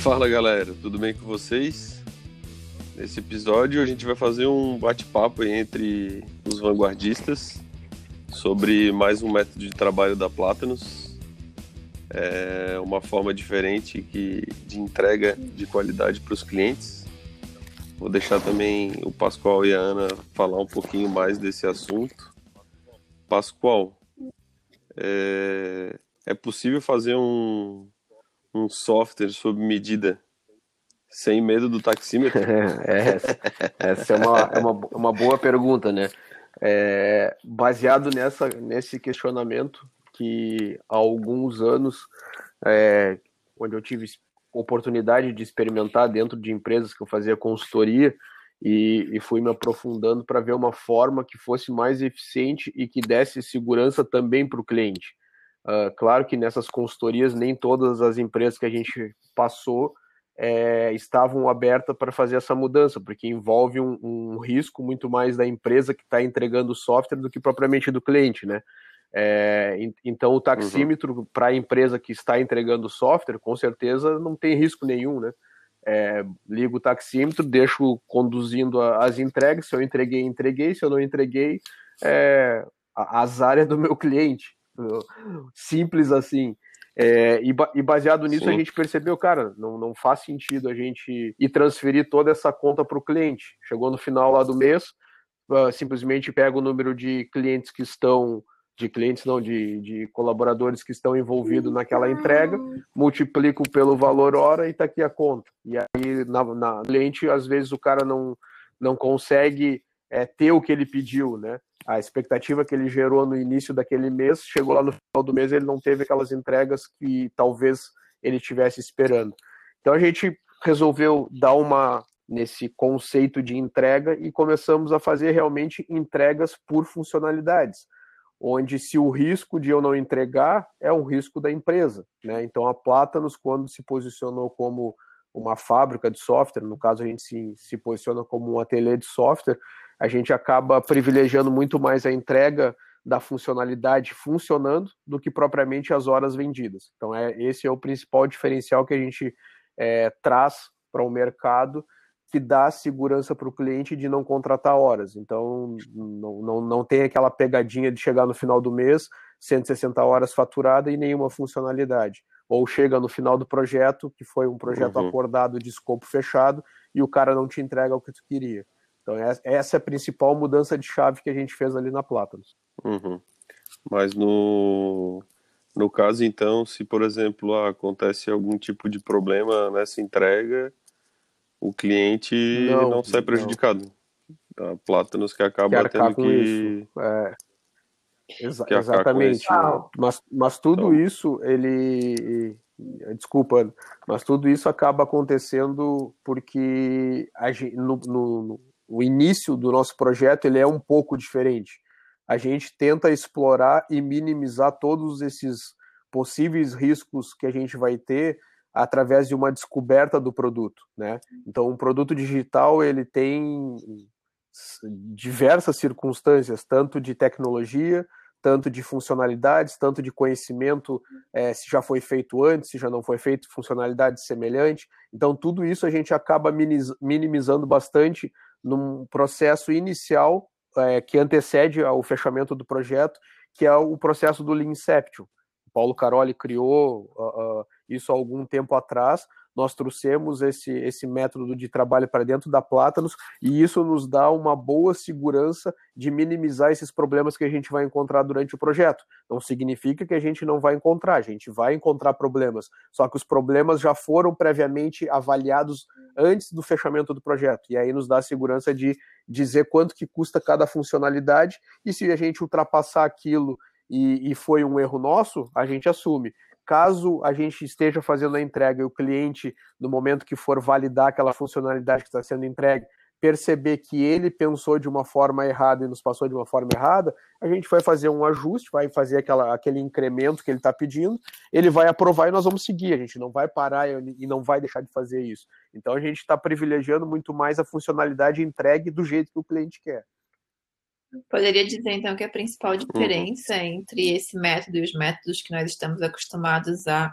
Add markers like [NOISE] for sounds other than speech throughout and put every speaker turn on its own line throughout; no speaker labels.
Fala galera, tudo bem com vocês? Nesse episódio a gente vai fazer um bate-papo entre os vanguardistas sobre mais um método de trabalho da Plátanos. É uma forma diferente que, de entrega de qualidade para os clientes. Vou deixar também o Pascoal e a Ana falar um pouquinho mais desse assunto. Pascoal, é, é possível fazer um, um software sob medida sem medo do taxímetro? [LAUGHS]
é, essa é uma, é uma, uma boa pergunta, né? É, baseado nessa, nesse questionamento que há alguns anos, é, onde eu tive oportunidade de experimentar dentro de empresas que eu fazia consultoria e, e fui me aprofundando para ver uma forma que fosse mais eficiente e que desse segurança também para o cliente. Uh, claro que nessas consultorias nem todas as empresas que a gente passou é, estavam abertas para fazer essa mudança, porque envolve um, um, risco muito mais da empresa que está entregando o software do que propriamente do cliente, né? É, então o taxímetro uhum. para a empresa que está entregando o software, com certeza não tem risco nenhum, né? É, ligo o taxímetro, deixo conduzindo as entregas, se eu entreguei, entreguei, se eu não entreguei, é, azar é do meu cliente. Simples assim. É, e, e, baseado nisso, Sim. a gente percebeu, cara, não, não faz sentido a gente ir transferir toda essa conta para o cliente. Chegou no final lá do mês, uh, simplesmente pega o número de clientes que estão, de clientes não, de, de colaboradores que estão envolvidos naquela entrega, multiplico pelo valor hora e está aqui a conta. E aí, na, na cliente, às vezes o cara não, não consegue é, ter o que ele pediu, né? A expectativa que ele gerou no início daquele mês, chegou lá no final do mês, ele não teve aquelas entregas que talvez ele estivesse esperando. Então a gente resolveu dar uma nesse conceito de entrega e começamos a fazer realmente entregas por funcionalidades, onde se o risco de eu não entregar é um risco da empresa, né? Então a Platanos quando se posicionou como uma fábrica de software, no caso a gente se, se posiciona como um ateliê de software, a gente acaba privilegiando muito mais a entrega da funcionalidade funcionando do que propriamente as horas vendidas. Então, é, esse é o principal diferencial que a gente é, traz para o mercado que dá segurança para o cliente de não contratar horas. Então, não, não, não tem aquela pegadinha de chegar no final do mês, 160 horas faturada e nenhuma funcionalidade. Ou chega no final do projeto, que foi um projeto uhum. acordado de escopo fechado, e o cara não te entrega o que tu queria. Então, essa é a principal mudança de chave que a gente fez ali na Plátanos.
Uhum. Mas no, no caso, então, se, por exemplo, acontece algum tipo de problema nessa entrega, o cliente não, não sai prejudicado. Não. A Plátanos que acaba que tendo que...
É. Exa que exatamente. Mas, mas tudo então... isso, ele... Desculpa, mas tudo isso acaba acontecendo porque a gente, no, no o início do nosso projeto ele é um pouco diferente. A gente tenta explorar e minimizar todos esses possíveis riscos que a gente vai ter através de uma descoberta do produto, né? Então, um produto digital ele tem diversas circunstâncias, tanto de tecnologia, tanto de funcionalidades, tanto de conhecimento, é, se já foi feito antes, se já não foi feito, funcionalidade semelhante. Então, tudo isso a gente acaba minimizando bastante num processo inicial é, que antecede ao fechamento do projeto, que é o processo do Lean Inception. O Paulo Caroli criou uh, uh, isso há algum tempo atrás, nós trouxemos esse, esse método de trabalho para dentro da Plátanos e isso nos dá uma boa segurança de minimizar esses problemas que a gente vai encontrar durante o projeto. Não significa que a gente não vai encontrar, a gente vai encontrar problemas, só que os problemas já foram previamente avaliados antes do fechamento do projeto e aí nos dá a segurança de dizer quanto que custa cada funcionalidade e se a gente ultrapassar aquilo e, e foi um erro nosso, a gente assume caso a gente esteja fazendo a entrega e o cliente, no momento que for validar aquela funcionalidade que está sendo entregue, perceber que ele pensou de uma forma errada e nos passou de uma forma errada, a gente vai fazer um ajuste, vai fazer aquela, aquele incremento que ele está pedindo, ele vai aprovar e nós vamos seguir. A gente não vai parar e não vai deixar de fazer isso. Então a gente está privilegiando muito mais a funcionalidade entregue do jeito que o cliente quer.
Poderia dizer, então, que a principal diferença uhum. entre esse método e os métodos que nós estamos acostumados a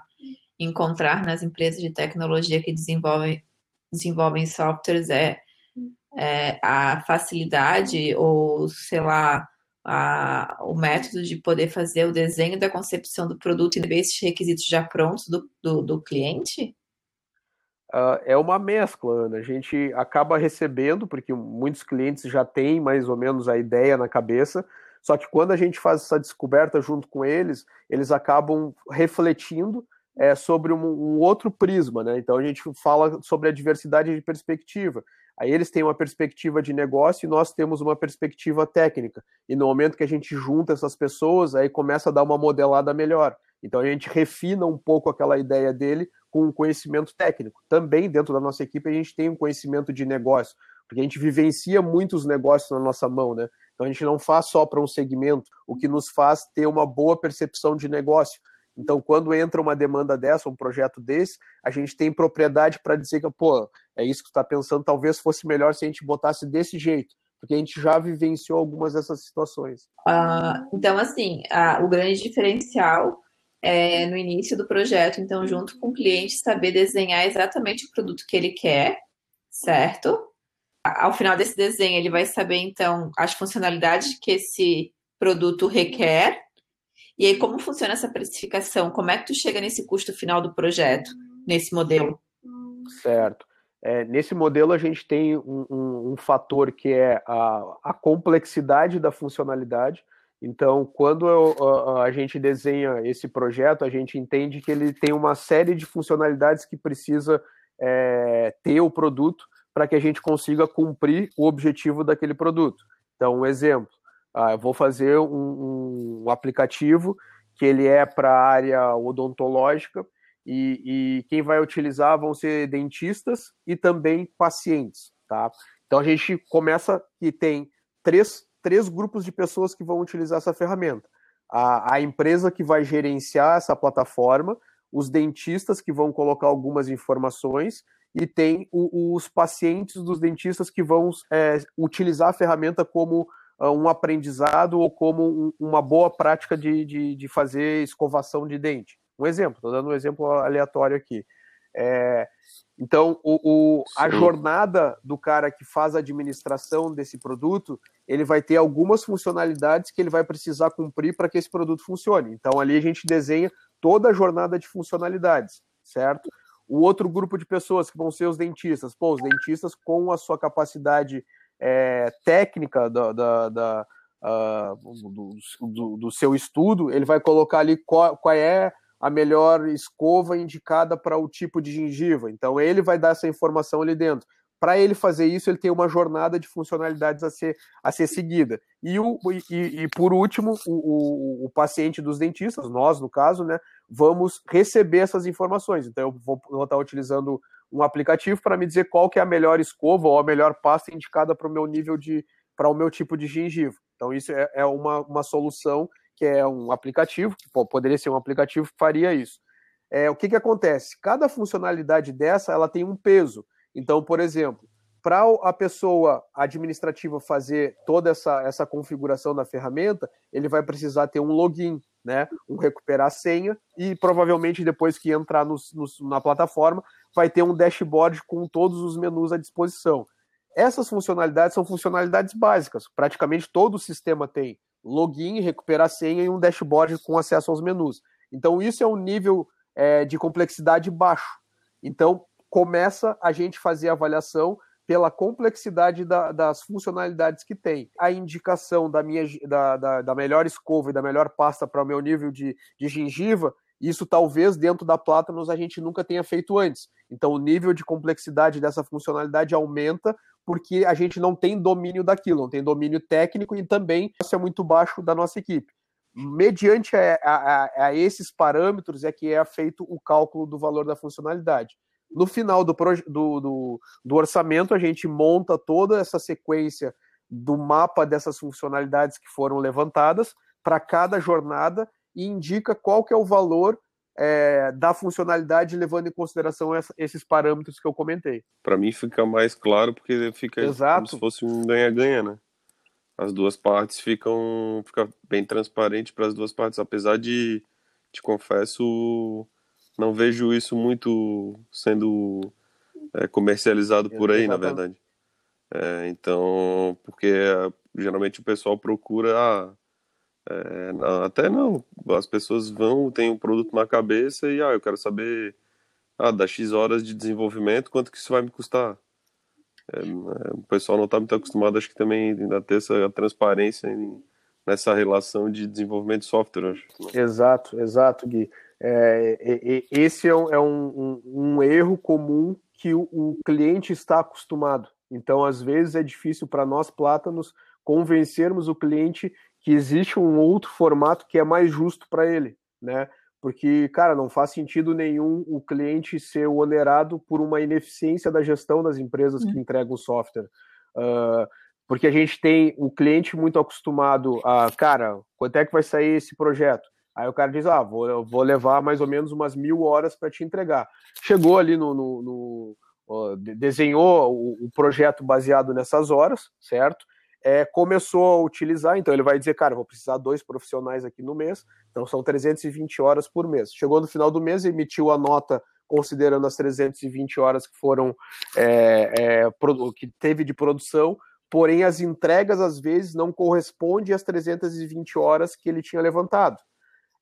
encontrar nas empresas de tecnologia que desenvolvem, desenvolvem softwares é, é a facilidade ou, sei lá, a, o método de poder fazer o desenho da concepção do produto e ver esses requisitos já prontos do, do, do cliente?
Uh, é uma mescla, Ana. A gente acaba recebendo, porque muitos clientes já têm mais ou menos a ideia na cabeça, só que quando a gente faz essa descoberta junto com eles, eles acabam refletindo é, sobre um, um, outro prisma, né? Então a gente fala sobre a diversidade de perspectiva. Aí eles têm uma perspectiva de negócio e nós temos uma perspectiva técnica. E no momento que a gente junta essas pessoas, aí começa a dar uma modelada melhor. Então a gente refina um pouco aquela ideia dele com conhecimento técnico. Também dentro da nossa equipe a gente tem um conhecimento de negócio, porque a gente vivencia muitos negócios na nossa mão, né? Então a gente não faz só para um segmento, o que nos faz ter uma boa percepção de negócio. Então, quando entra uma demanda dessa, um projeto desse, a gente tem propriedade para dizer que, pô, é isso que está pensando, talvez fosse melhor se a gente botasse desse jeito, porque a gente já vivenciou algumas dessas situações.
Uh, então, assim, o grande diferencial é no início do projeto, então, junto com o cliente, saber desenhar exatamente o produto que ele quer, certo? Ao final desse desenho, ele vai saber, então, as funcionalidades que esse produto requer e aí, como funciona essa precificação? Como é que tu chega nesse custo final do projeto, nesse modelo?
Certo. É, nesse modelo, a gente tem um, um, um fator que é a, a, complexidade da funcionalidade. Então, quando eu, a, a, gente desenha esse projeto, a gente entende que ele tem uma série de funcionalidades que precisa é, ter o produto para que a gente consiga cumprir o objetivo daquele produto. Então, um exemplo, ah, eu vou fazer um, um aplicativo que ele é para a área odontológica e, e, quem vai utilizar vão ser dentistas e também pacientes, tá? Então a gente começa que tem três, três grupos de pessoas que vão utilizar essa ferramenta. A, a empresa que vai gerenciar essa plataforma, os dentistas que vão colocar algumas informações e tem o, os pacientes dos dentistas que vão é, utilizar a ferramenta como ah, um aprendizado ou como um, uma boa prática de, de, de, fazer escovação de dente. Um exemplo, estou dando um exemplo aleatório aqui. É, então, o, o, a jornada do cara que faz a administração desse produto, ele vai ter algumas funcionalidades que ele vai precisar cumprir para que esse produto funcione. Então, ali a gente desenha toda a jornada de funcionalidades, certo? O outro grupo de pessoas que vão ser os dentistas, pô, os dentistas com a sua capacidade é, técnica da, da, da uh, do, do, do, seu estudo, ele vai colocar ali qual, qual é a melhor escova indicada para o tipo de gengiva. Então ele vai dar essa informação ali dentro. Para ele fazer isso, ele tem uma jornada de funcionalidades a ser, a ser seguida. E, o, e, e por último, o, o, o, paciente dos dentistas, nós no caso, né, vamos receber essas informações. Então eu vou, vou estar utilizando um aplicativo para me dizer qual que é a melhor escova ou a melhor pasta indicada para o meu nível de para o meu tipo de gengiva. Então isso é, é uma, uma solução que é um aplicativo, que poderia ser um aplicativo que faria isso. É, o que, que acontece? Cada funcionalidade dessa ela tem um peso. Então, por exemplo, para a pessoa administrativa fazer toda essa, essa configuração da ferramenta, ele vai precisar ter um login, né? Um recuperar a senha e provavelmente depois que entrar nos, nos, na plataforma, vai ter um dashboard com todos os menus à disposição. Essas funcionalidades são funcionalidades básicas. Praticamente todo o sistema tem login, recuperar senha e um dashboard com acesso aos menus. Então, isso é um nível é, de complexidade baixo. Então, começa a gente fazer a avaliação pela complexidade da, das funcionalidades que tem. A indicação da, minha, da, da, da melhor escova e da melhor pasta para o meu nível de, de gengiva isso talvez dentro da Platanos a gente nunca tenha feito antes. Então o nível de complexidade dessa funcionalidade aumenta porque a gente não tem domínio daquilo, não tem domínio técnico e também isso é muito baixo da nossa equipe. Mediante a, a, a esses parâmetros é que é feito o cálculo do valor da funcionalidade. No final do, do, do, do orçamento, a gente monta toda essa sequência do mapa dessas funcionalidades que foram levantadas para cada jornada e indica qual que é o valor é, da funcionalidade levando em consideração essa, esses parâmetros que eu comentei.
Para mim fica mais claro porque fica Exato. como se fosse um ganha-ganha, né? as duas partes ficam fica bem transparente para as duas partes, apesar de te confesso não vejo isso muito sendo é, comercializado por aí, na verdade. É, então, porque é, geralmente o pessoal procura ah, é, não, até não, as pessoas vão, tem um produto na cabeça e ah, eu quero saber ah, das X horas de desenvolvimento, quanto que isso vai me custar? É, é o pessoal não está muito acostumado, acho que também a ter essa transparência em, nessa relação de desenvolvimento de software. Acho.
Né? Exato, exato, Gui. É, esse é, um, é um, um, erro comum que o, o, cliente está acostumado. Então, às vezes, é difícil para nós, plátanos, convencermos o cliente que existe um outro formato que é mais justo para ele, né? Porque, cara, não faz sentido nenhum o cliente ser onerado por uma ineficiência da gestão das empresas que uhum. entregam o software. Uh, porque a gente tem o cliente muito acostumado a, cara, quanto é que vai sair esse projeto? Aí o cara diz, ah, vou, vou levar mais ou menos umas mil horas para te entregar. Chegou ali no, no, no desenhou o, projeto baseado nessas horas, certo? É, começou a utilizar, então ele vai dizer, cara, vou precisar dois profissionais aqui no mês, então são 320 horas por mês. Chegou no final do mês, emitiu a nota considerando as 320 horas que foram é, é, que teve de produção, porém as entregas às vezes não correspondem às 320 horas que ele tinha levantado.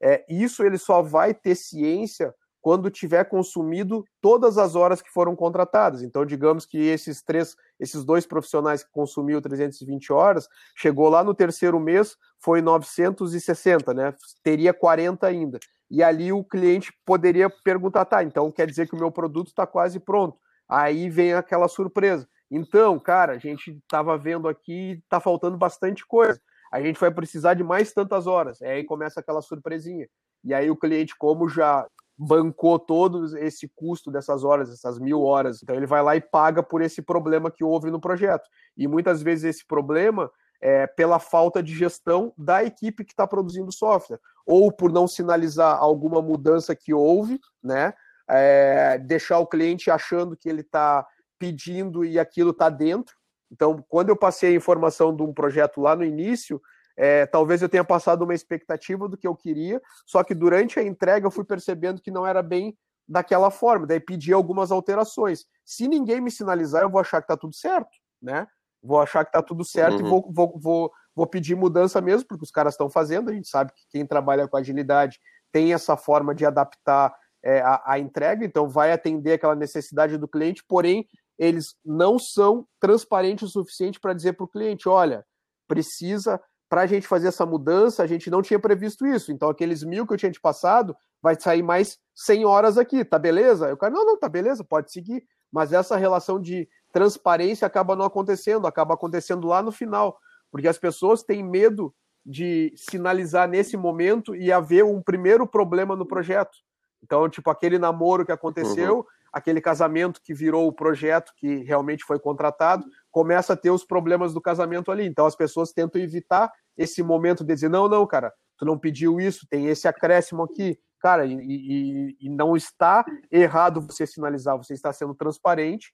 É, isso ele só vai ter ciência quando tiver consumido todas as horas que foram contratadas. Então, digamos que esses três, esses dois profissionais que consumiu 320 horas, chegou lá no terceiro mês, foi 960, né? Teria 40 ainda. E ali o cliente poderia perguntar, tá, então quer dizer que o meu produto está quase pronto. Aí vem aquela surpresa. Então, cara, a gente estava vendo aqui, está faltando bastante coisa. A gente vai precisar de mais tantas horas. Aí começa aquela surpresinha. E aí o cliente, como já bancou todo esse custo dessas horas, essas mil horas. Então ele vai lá e paga por esse problema que houve no projeto. E muitas vezes esse problema é pela falta de gestão da equipe que está produzindo software, ou por não sinalizar alguma mudança que houve, né? É, deixar o cliente achando que ele está pedindo e aquilo está dentro. Então, quando eu passei a informação de um projeto lá no início, é, talvez eu tenha passado uma expectativa do que eu queria, só que durante a entrega eu fui percebendo que não era bem daquela forma, daí pedi algumas alterações. Se ninguém me sinalizar, eu vou achar que está tudo certo, né? Vou achar que está tudo certo uhum. e vou, vou, vou, vou pedir mudança mesmo, porque os caras estão fazendo, a gente sabe que quem trabalha com agilidade tem essa forma de adaptar é, a, a entrega, então vai atender aquela necessidade do cliente, porém eles não são transparentes o suficiente para dizer para o cliente, olha, precisa para a gente fazer essa mudança, a gente não tinha previsto isso. Então, aqueles mil que eu tinha te passado, vai sair mais 100 horas aqui, tá beleza? Eu quero, não, não, tá beleza, pode seguir. Mas essa relação de transparência acaba não acontecendo, acaba acontecendo lá no final, porque as pessoas têm medo de sinalizar nesse momento e haver um primeiro problema no projeto. Então, tipo, aquele namoro que aconteceu, uhum. aquele casamento que virou o projeto que realmente foi contratado, começa a ter os problemas do casamento ali. Então as pessoas tentam evitar esse momento de dizer: não, não, cara, tu não pediu isso, tem esse acréscimo aqui. Cara, e, e, e não está errado você sinalizar, você está sendo transparente.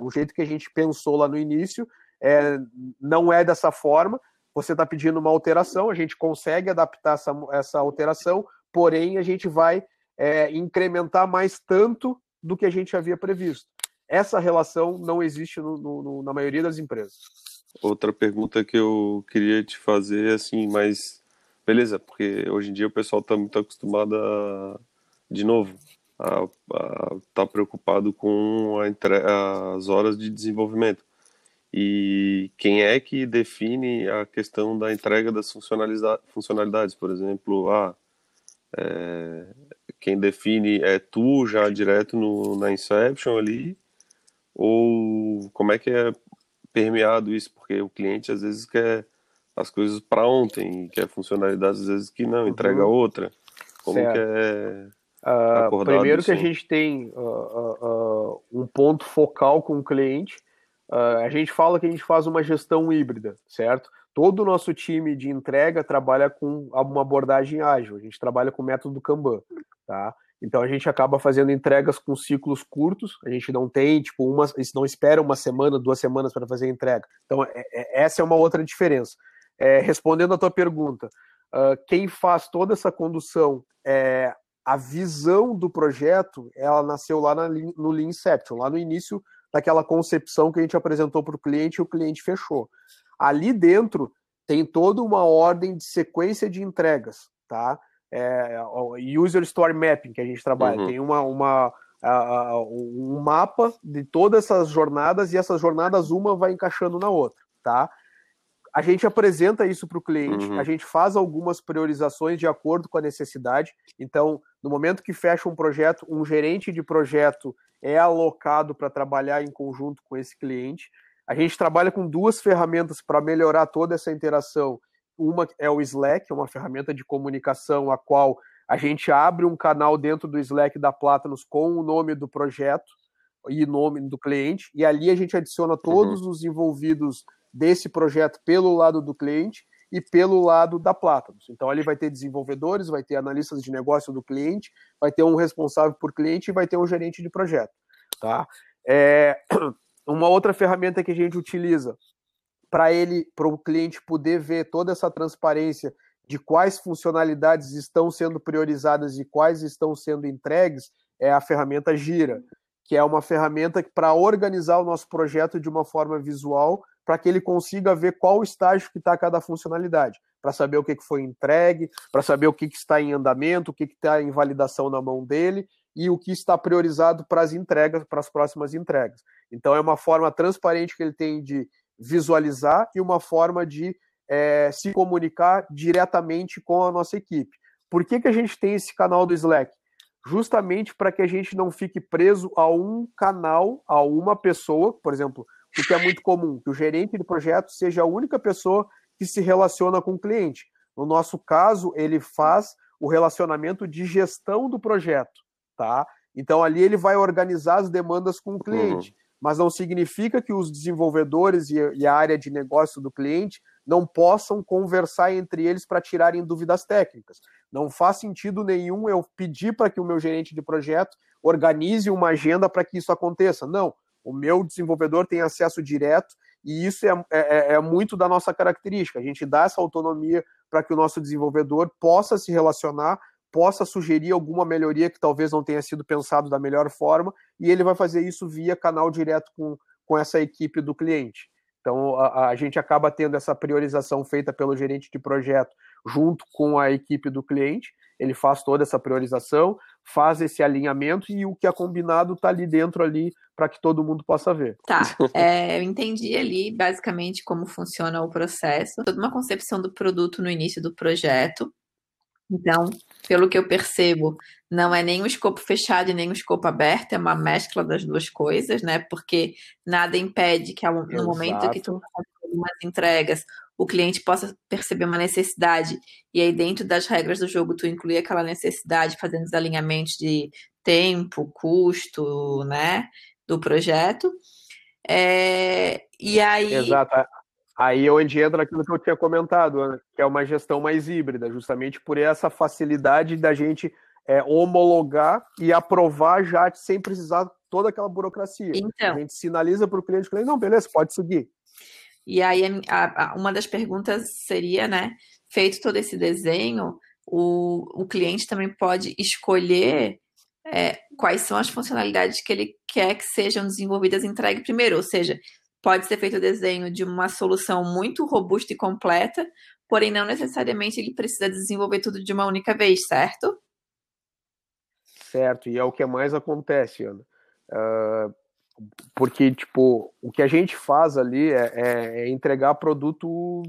O jeito que a gente pensou lá no início é, não é dessa forma. Você está pedindo uma alteração, a gente consegue adaptar essa, essa alteração, porém a gente vai é, incrementar mais tanto do que a gente havia previsto. Essa relação não existe no, no, na maioria das empresas.
Outra pergunta que eu queria te fazer, assim, mas beleza, porque hoje em dia o pessoal está muito acostumado a, de novo, a estar tá preocupado com entre... as horas de desenvolvimento. E quem é que define a questão da entrega das funcionalidades, por exemplo, ah, é, quem define é tu já direto no, na Inception ali, ou como é que é permeado isso? Porque o cliente às vezes quer as coisas para ontem, quer funcionalidades às vezes que não, entrega uhum. outra. Como certo. que é
uh, Primeiro que a gente tem uh, uh, um ponto focal com o cliente, a gente fala que a gente faz uma gestão híbrida, certo? Todo o nosso time de entrega trabalha com uma abordagem ágil, a gente trabalha com o método Kanban, tá? Então a gente acaba fazendo entregas com ciclos curtos. A gente não tem, tipo, uma, não espera uma semana, duas semanas para fazer a entrega. Então é, é, essa é uma outra diferença. é, respondendo a tua pergunta, uh, quem faz toda essa condução é a visão do projeto, ela nasceu lá na, no Lean Inception, lá no início daquela concepção que a gente apresentou para o cliente e o cliente fechou. Ali dentro tem toda uma ordem de sequência de entregas, tá? É, user Story Mapping que a gente trabalha. Uhum. Tem uma, uma, um mapa de todas essas jornadas e essas jornadas uma vai encaixando na outra, tá? A gente apresenta isso para o cliente, uhum. a gente faz algumas priorizações de acordo com a necessidade. Então, no momento que fecha um projeto, um gerente de projeto é alocado para trabalhar em conjunto com esse cliente. A gente trabalha com duas ferramentas para melhorar toda essa interação. Uma é o Slack, é uma ferramenta de comunicação a qual a gente abre um canal dentro do Slack da Platanos com o nome do projeto e nome do cliente, e ali a gente adiciona todos uhum. os envolvidos desse projeto pelo lado do cliente e pelo lado da Platanos. Então ali vai ter desenvolvedores, vai ter analistas de negócio do cliente, vai ter um responsável por cliente e vai ter um gerente de projeto. Tá? É, [CLEARS THROAT] uma outra ferramenta que a gente utiliza para ele, para o cliente poder ver toda essa transparência de quais funcionalidades estão sendo priorizadas e quais estão sendo entregues, é a ferramenta Gira, que é uma ferramenta para organizar o nosso projeto de uma forma visual, para que ele consiga ver qual estágio que está cada funcionalidade, para saber o que, foi entregue, para saber o que está em andamento, o que está em validação na mão dele e o que está priorizado para as entregas, para as próximas entregas. Então é uma forma transparente que ele tem de visualizar e uma forma de é, se comunicar diretamente com a nossa equipe. Por que, que a gente tem esse canal do Slack? Justamente para que a gente não fique preso a um canal, a uma pessoa, por exemplo, o que é muito comum, que o gerente de projeto seja a única pessoa que se relaciona com o cliente. No nosso caso, ele faz o relacionamento de gestão do projeto, tá? Então ali ele vai organizar as demandas com o cliente. Uhum mas não significa que os desenvolvedores e a área de negócio do cliente não possam conversar entre eles para tirarem dúvidas técnicas. Não faz sentido nenhum eu pedir para que o meu gerente de projeto organize uma agenda para que isso aconteça. Não, o meu desenvolvedor tem acesso direto e isso é, é, é, é muito da nossa característica. A gente dá essa autonomia para que o nosso desenvolvedor possa se relacionar possa sugerir alguma melhoria que talvez não tenha sido pensado da melhor forma, e ele vai fazer isso via canal direto com, com essa equipe do cliente. Então, a, a, gente acaba tendo essa priorização feita pelo gerente de projeto junto com a equipe do cliente. Ele faz toda essa priorização, faz esse alinhamento e o que é combinado está ali dentro ali para que todo mundo possa ver.
Tá, [LAUGHS] é, eu entendi ali basicamente como funciona o processo, toda uma concepção do produto no início do projeto, então, pelo que eu percebo, não é nem um escopo fechado e nem um escopo aberto, é uma mescla das duas coisas, né? Porque nada impede que no Exato. momento que tu faz algumas entregas, o cliente possa perceber uma necessidade e aí dentro das regras do jogo tu incluir aquela necessidade fazendo os alinhamentos de tempo, custo, né, do projeto. É, e aí
Exato. Aí é onde entra aquilo que eu tinha comentado, né? que é uma gestão mais híbrida, justamente por essa facilidade da gente é, homologar e aprovar já sem precisar toda aquela burocracia. Então, a gente sinaliza para o cliente, cliente, não, beleza, pode seguir.
E aí a, a, uma das perguntas seria, né, feito todo esse desenho, o, o cliente também pode escolher é, quais são as funcionalidades que ele quer que sejam desenvolvidas e entregue primeiro, ou seja, pode ser feito o desenho de uma solução muito robusta e completa, porém não necessariamente ele precisa desenvolver tudo de uma única vez, certo?
Certo, e é o que mais acontece, Ana. Uh, porque, tipo, o que a gente faz ali é, é, é, entregar produto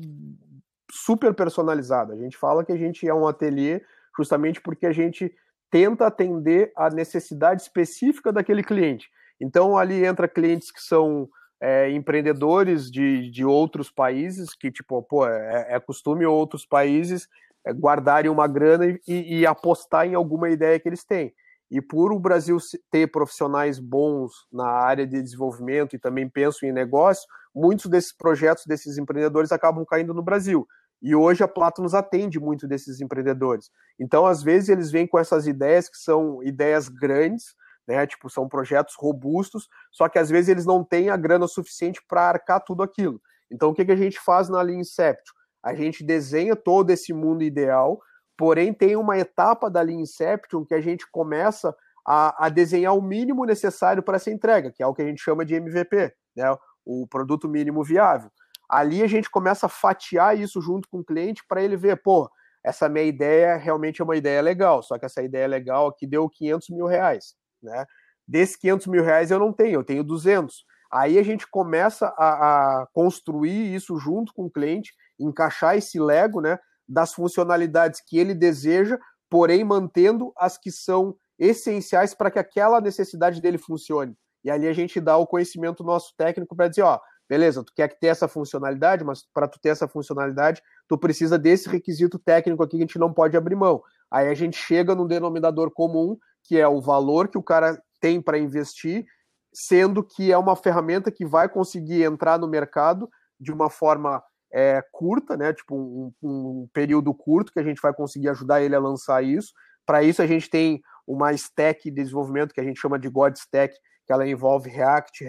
super personalizado. A gente fala que a gente é um ateliê justamente porque a gente tenta atender a necessidade específica daquele cliente. Então, ali entra clientes que são é, empreendedores de, de outros países, que, tipo, pô, é, é costume outros países é, guardarem uma grana e, e, apostar em alguma ideia que eles têm. E por o Brasil ter profissionais bons na área de desenvolvimento e também penso em negócio, muitos desses projetos desses empreendedores acabam caindo no Brasil. E hoje a Plato nos atende muito desses empreendedores. Então, às vezes, eles vêm com essas ideias que são ideias grandes, né? Tipo, são projetos robustos, só que às vezes eles não têm a grana suficiente para arcar tudo aquilo. Então, o que, que a gente faz na linha Inception? a gente desenha todo esse mundo ideal, porém tem uma etapa da linha Inception que a gente começa a, a desenhar o mínimo necessário para essa entrega, que é o que a gente chama de MVP, né? o produto mínimo viável. Ali a gente começa a fatiar isso junto com o cliente para ele ver, pô, essa minha ideia realmente é uma ideia legal, só que essa ideia legal aqui deu 500 mil reais, né? Desses 500 mil reais eu não tenho, eu tenho 200. Aí a gente começa a, a construir isso junto com o cliente, encaixar esse Lego, né, das funcionalidades que ele deseja, porém mantendo as que são essenciais para que aquela necessidade dele funcione. E ali a gente dá o conhecimento nosso técnico para dizer, ó, beleza, tu quer ter essa funcionalidade, mas para tu ter essa funcionalidade, tu precisa desse requisito técnico aqui que a gente não pode abrir mão. Aí a gente chega num denominador comum, que é o valor que o cara tem para investir, sendo que é uma ferramenta que vai conseguir entrar no mercado de uma forma é, curta, né? Tipo um, um, período curto que a gente vai conseguir ajudar ele a lançar isso. Para isso a gente tem uma stack de desenvolvimento que a gente chama de God Stack, que ela envolve React,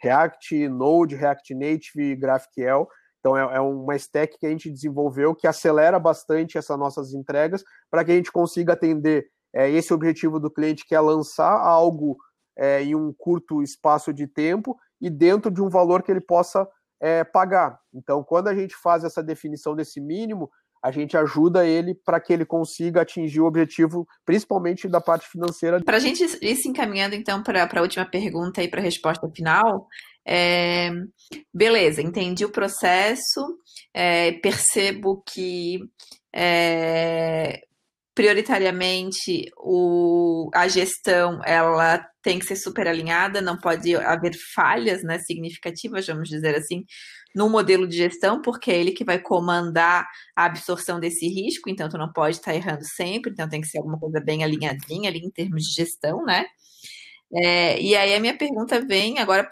React, Node, React Native GraphQL. Então é, é, uma stack que a gente desenvolveu que acelera bastante essas nossas entregas para que a gente consiga atender é, esse objetivo do cliente que é lançar algo é, em um curto espaço de tempo e dentro de um valor que ele possa é, pagar. Então, quando a gente faz essa definição desse mínimo, a gente ajuda ele para que ele consiga atingir o objetivo, principalmente da parte financeira.
Para a gente ir se encaminhando, então, para a última pergunta e para a resposta final, é, beleza, entendi o processo, é, percebo que é, prioritariamente o, a gestão ela tem que ser super alinhada, não pode haver falhas né, significativas, vamos dizer assim, no modelo de gestão, porque é ele que vai comandar a absorção desse risco, então tu não pode estar errando sempre, então tem que ser alguma coisa bem alinhadinha ali em termos de gestão, né? É, e aí a minha pergunta vem agora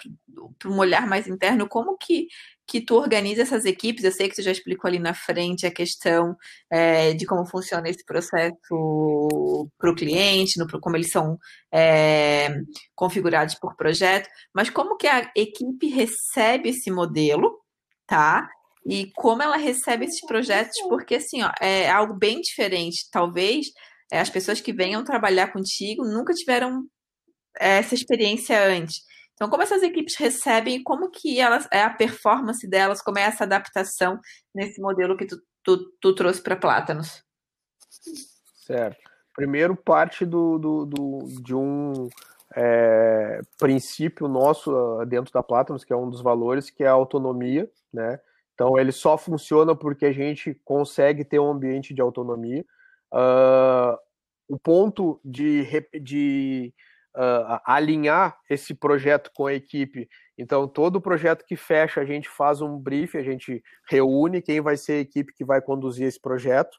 para um olhar mais interno, como que que tu organiza essas equipes? Eu sei que tu já explicou ali na frente a questão é, de como funciona esse processo para o cliente, no, como eles são é, configurados por projeto, mas como que a equipe recebe esse modelo, tá? E como ela recebe esses projetos, porque assim, ó, é algo bem diferente. Talvez é, as pessoas que venham trabalhar contigo nunca tiveram essa experiência antes. Então, como essas equipes recebem, como que elas é a performance delas, como é essa adaptação nesse modelo que tu, tu, tu trouxe para Plátanos?
Certo. Primeiro parte do, do, do de um é, princípio nosso ah, dentro da Plátanos, que é um dos valores, que é a autonomia, né? Então ele só funciona porque a gente consegue ter um ambiente de autonomia. Uh, o ponto de, de uh, alinhar esse projeto com a equipe. Então, todo projeto que fecha, a gente faz um brief, a gente reúne quem vai ser a equipe que vai conduzir esse projeto,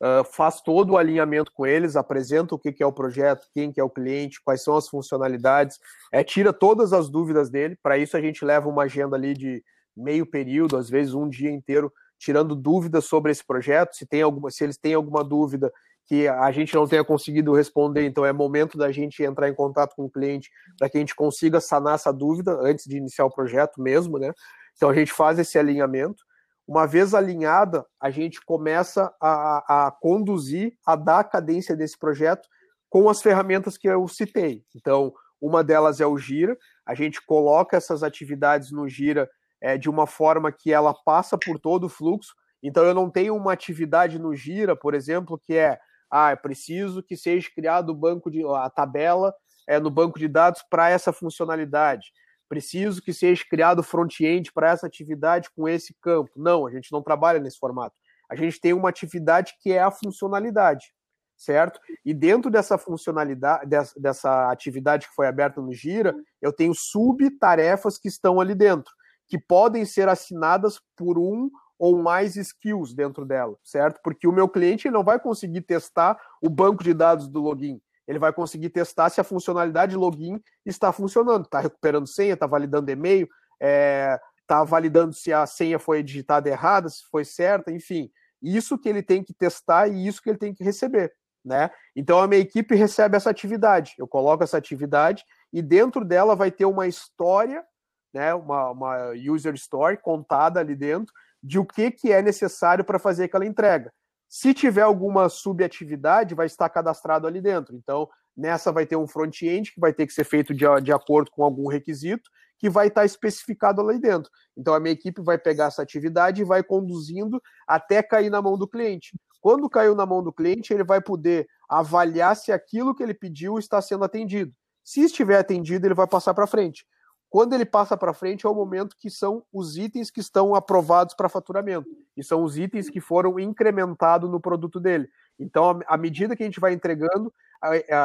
uh, faz todo o alinhamento com eles, apresenta o que, que é o projeto, quem que é o cliente, quais são as funcionalidades, é, tira todas as dúvidas dele. Para isso, a gente leva uma agenda ali de meio período, às vezes um dia inteiro, tirando dúvidas sobre esse projeto. Se tem alguma, se eles têm alguma dúvida, que a gente não tenha conseguido responder, então é momento da gente entrar em contato com o cliente para que a gente consiga sanar essa dúvida antes de iniciar o projeto mesmo, né? Então a gente faz esse alinhamento. Uma vez alinhada, a gente começa a, a conduzir, a dar a cadência desse projeto com as ferramentas que eu citei. Então, uma delas é o Gira, a gente coloca essas atividades no Gira é, de uma forma que ela passa por todo o fluxo. Então, eu não tenho uma atividade no Gira, por exemplo, que é ah, é preciso que seja criado o banco de a tabela é, no banco de dados para essa funcionalidade. Preciso que seja criado front-end para essa atividade com esse campo. Não, a gente não trabalha nesse formato. A gente tem uma atividade que é a funcionalidade, certo? E dentro dessa funcionalidade, dessa, atividade que foi aberta no Gira, eu tenho subtarefas que estão ali dentro, que podem ser assinadas por um ou mais skills dentro dela, certo? Porque o meu cliente não vai conseguir testar o banco de dados do login. Ele vai conseguir testar se a funcionalidade login está funcionando, está recuperando senha, está validando e-mail, está é, tá validando se a senha foi digitada errada, se foi certa, enfim. Isso que ele tem que testar e isso que ele tem que receber. Né? Então a minha equipe recebe essa atividade. Eu coloco essa atividade e dentro dela vai ter uma história, né? uma, uma user story contada ali dentro, de o que, que é necessário para fazer aquela entrega. Se tiver alguma subatividade, vai estar cadastrado ali dentro. Então, nessa vai ter um front-end que vai ter que ser feito de, de acordo com algum requisito, que vai estar especificado ali dentro. Então, a minha equipe vai pegar essa atividade e vai conduzindo até cair na mão do cliente. Quando caiu na mão do cliente, ele vai poder avaliar se aquilo que ele pediu está sendo atendido. Se estiver atendido, ele vai passar para frente. Quando ele passa para frente, é o momento que são os itens que estão aprovados para faturamento. E são os itens que foram incrementados no produto dele. Então, à medida que a gente vai entregando,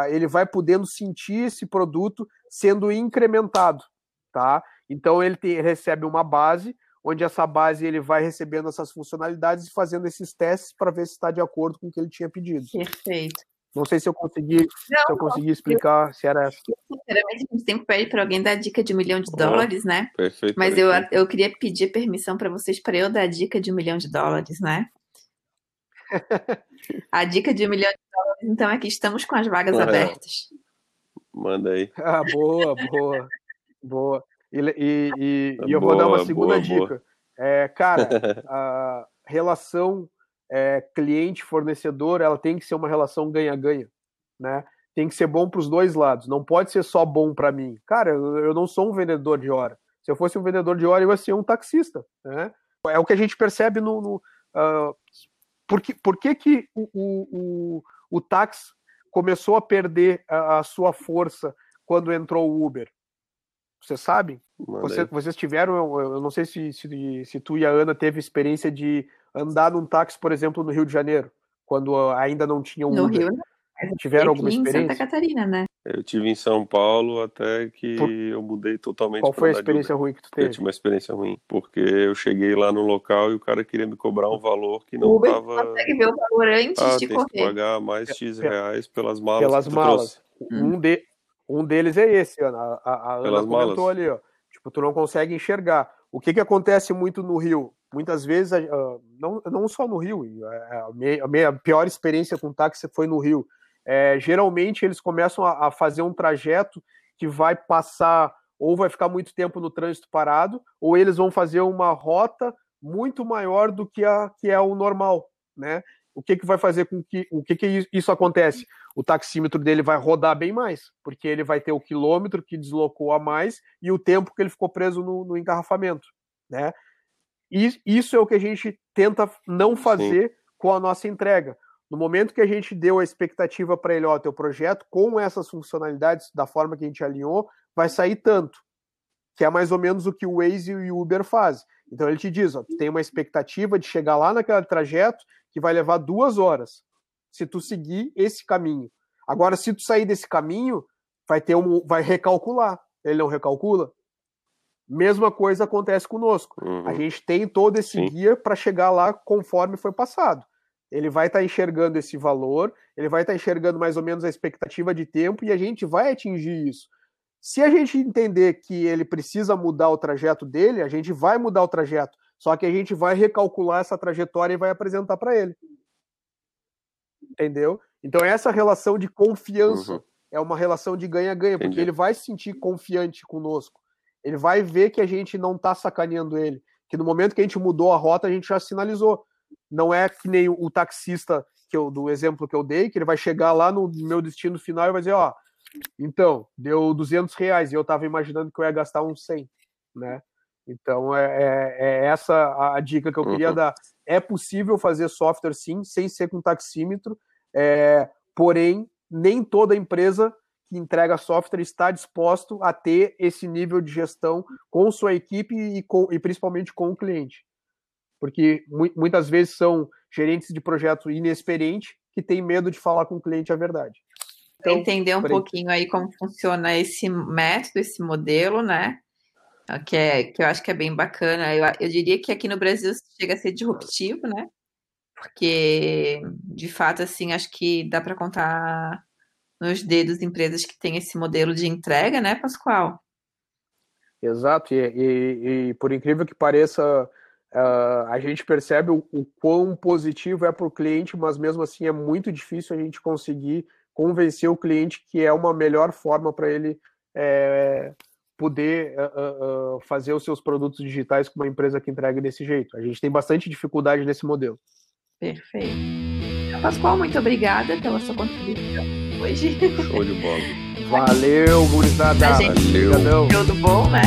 ele vai podendo sentir esse produto sendo incrementado. Tá? Então, ele, tem, ele recebe uma base, onde essa base ele vai recebendo essas funcionalidades e fazendo esses testes para ver se está de acordo com o que ele tinha pedido.
Perfeito.
Não sei se eu consegui, não, se eu consegui explicar eu, se era essa.
Sinceramente, a gente sempre pede para alguém dar dica de um milhão de dólares, né?
Perfeito.
Mas eu, eu queria pedir permissão para vocês para eu dar dica de um milhão de dólares, né? [LAUGHS] a dica de um milhão de dólares, então, é que estamos com as vagas abertas.
Manda aí. [LAUGHS]
Ah, boa, boa, boa. E, e, e, e eu boa, vou dar uma segunda boa, dica. Boa. É, cara, [LAUGHS] a relação é, cliente-fornecedor, ela tem que ser uma relação ganha-ganha, né? Tem que ser bom para os dois lados. Não pode ser só bom para mim. Cara, eu, não sou um vendedor de hora. Se eu fosse um vendedor de hora, eu ia ser um taxista, né? É o que a gente percebe no. no uh, por, que, por que, que o, o, o, o táxi começou a perder a, a, sua força quando entrou o Uber? Vocês sabem? Você, vocês tiveram, eu, eu não sei se, se, se tu e a Ana teve experiência de andar num táxi, por exemplo, no Rio de Janeiro, quando ainda não tinha um
no
Uber.
Rio, não.
Tiveram alguma experiência?
Em Santa Catarina, né?
Eu tive em São Paulo até que Por... eu mudei totalmente.
Qual foi a experiência ruim que tu teve?
Eu tive uma experiência ruim, porque eu cheguei lá no local e o cara queria me cobrar um valor que não Uber tava.
consegue ver o valor antes
ah,
de
tem
correr.
que pagar mais X reais pelas malas.
Pelas malas. Um, de... um deles é esse, Ana. A, a Ana pelas comentou malas. ali, ó. Tipo, tu não consegue enxergar. O que que acontece muito no Rio? Muitas vezes, uh, não, não só no Rio, a minha, a minha pior experiência com táxi foi no Rio. É, geralmente eles começam a, a, fazer um trajeto que vai passar ou vai ficar muito tempo no trânsito parado, ou eles vão fazer uma rota muito maior do que, a, que é o normal, né? O que, que vai fazer com que o que, que isso acontece? O taxímetro dele vai rodar bem mais, porque ele vai ter o quilômetro que deslocou a mais e o tempo que ele ficou preso no, no engarrafamento, né? E isso é o que a gente tenta não fazer Sim. com a nossa entrega. No momento que a gente deu a expectativa para ele, ó, teu projeto com essas funcionalidades da forma que a gente alinhou, vai sair tanto, que é mais ou menos o que o Waze e o Uber fazem. Então ele te diz, ó, tu tem uma expectativa de chegar lá naquele trajeto que vai levar duas horas, se tu seguir esse caminho. Agora, se tu sair desse caminho, vai ter um, vai recalcular. Ele não recalcula? Mesma coisa acontece conosco. Uhum. A gente tem todo esse Sim. guia para chegar lá conforme foi passado. Ele vai estar tá enxergando esse valor, ele vai estar tá enxergando mais ou menos a expectativa de tempo e a gente vai atingir isso. Se a gente entender que ele precisa mudar o trajeto dele, a gente vai mudar o trajeto. Só que a gente vai recalcular essa trajetória e vai apresentar para ele. Entendeu? Então essa relação de confiança uhum. é uma relação de ganha-ganha, porque ele vai se sentir confiante conosco. Ele vai ver que a gente não está sacaneando ele. Que no momento que a gente mudou a rota, a gente já sinalizou. Não é que nem o taxista que eu, do exemplo que eu dei, que ele vai chegar lá no meu destino final e vai dizer, ó, então, deu 200 reais e eu estava imaginando que eu ia gastar uns 100, né? Então, é, é, é essa a dica que eu queria uhum. dar. É possível fazer software, sim, sem ser com taxímetro, é, porém, nem toda empresa que entrega software está disposto a ter esse nível de gestão com sua equipe e, com, e principalmente com o cliente. Porque mu muitas vezes são gerentes de projeto inexperientes que têm medo de falar com o cliente a verdade.
Então, entender um pouquinho aí como funciona esse método, esse modelo, né? Que, é, que eu acho que é bem bacana. Eu, eu diria que aqui no Brasil chega a ser disruptivo, né? Porque, de fato, assim, acho que dá para contar nos dedos empresas que têm esse modelo de entrega, né, Pascoal?
Exato, e, e, e por incrível que pareça, uh, a gente percebe o, o quão positivo é para o cliente, mas mesmo assim é muito difícil a gente conseguir convencer o cliente que é uma melhor forma para ele é, poder uh, uh, fazer os seus produtos digitais com uma empresa que entregue desse jeito. A gente tem bastante dificuldade nesse modelo.
Perfeito. Pascoal, muito obrigada pela sua contribuição hoje.
Show de bola.
Valeu, gurizada.
Valeu.
Tudo
bom, né?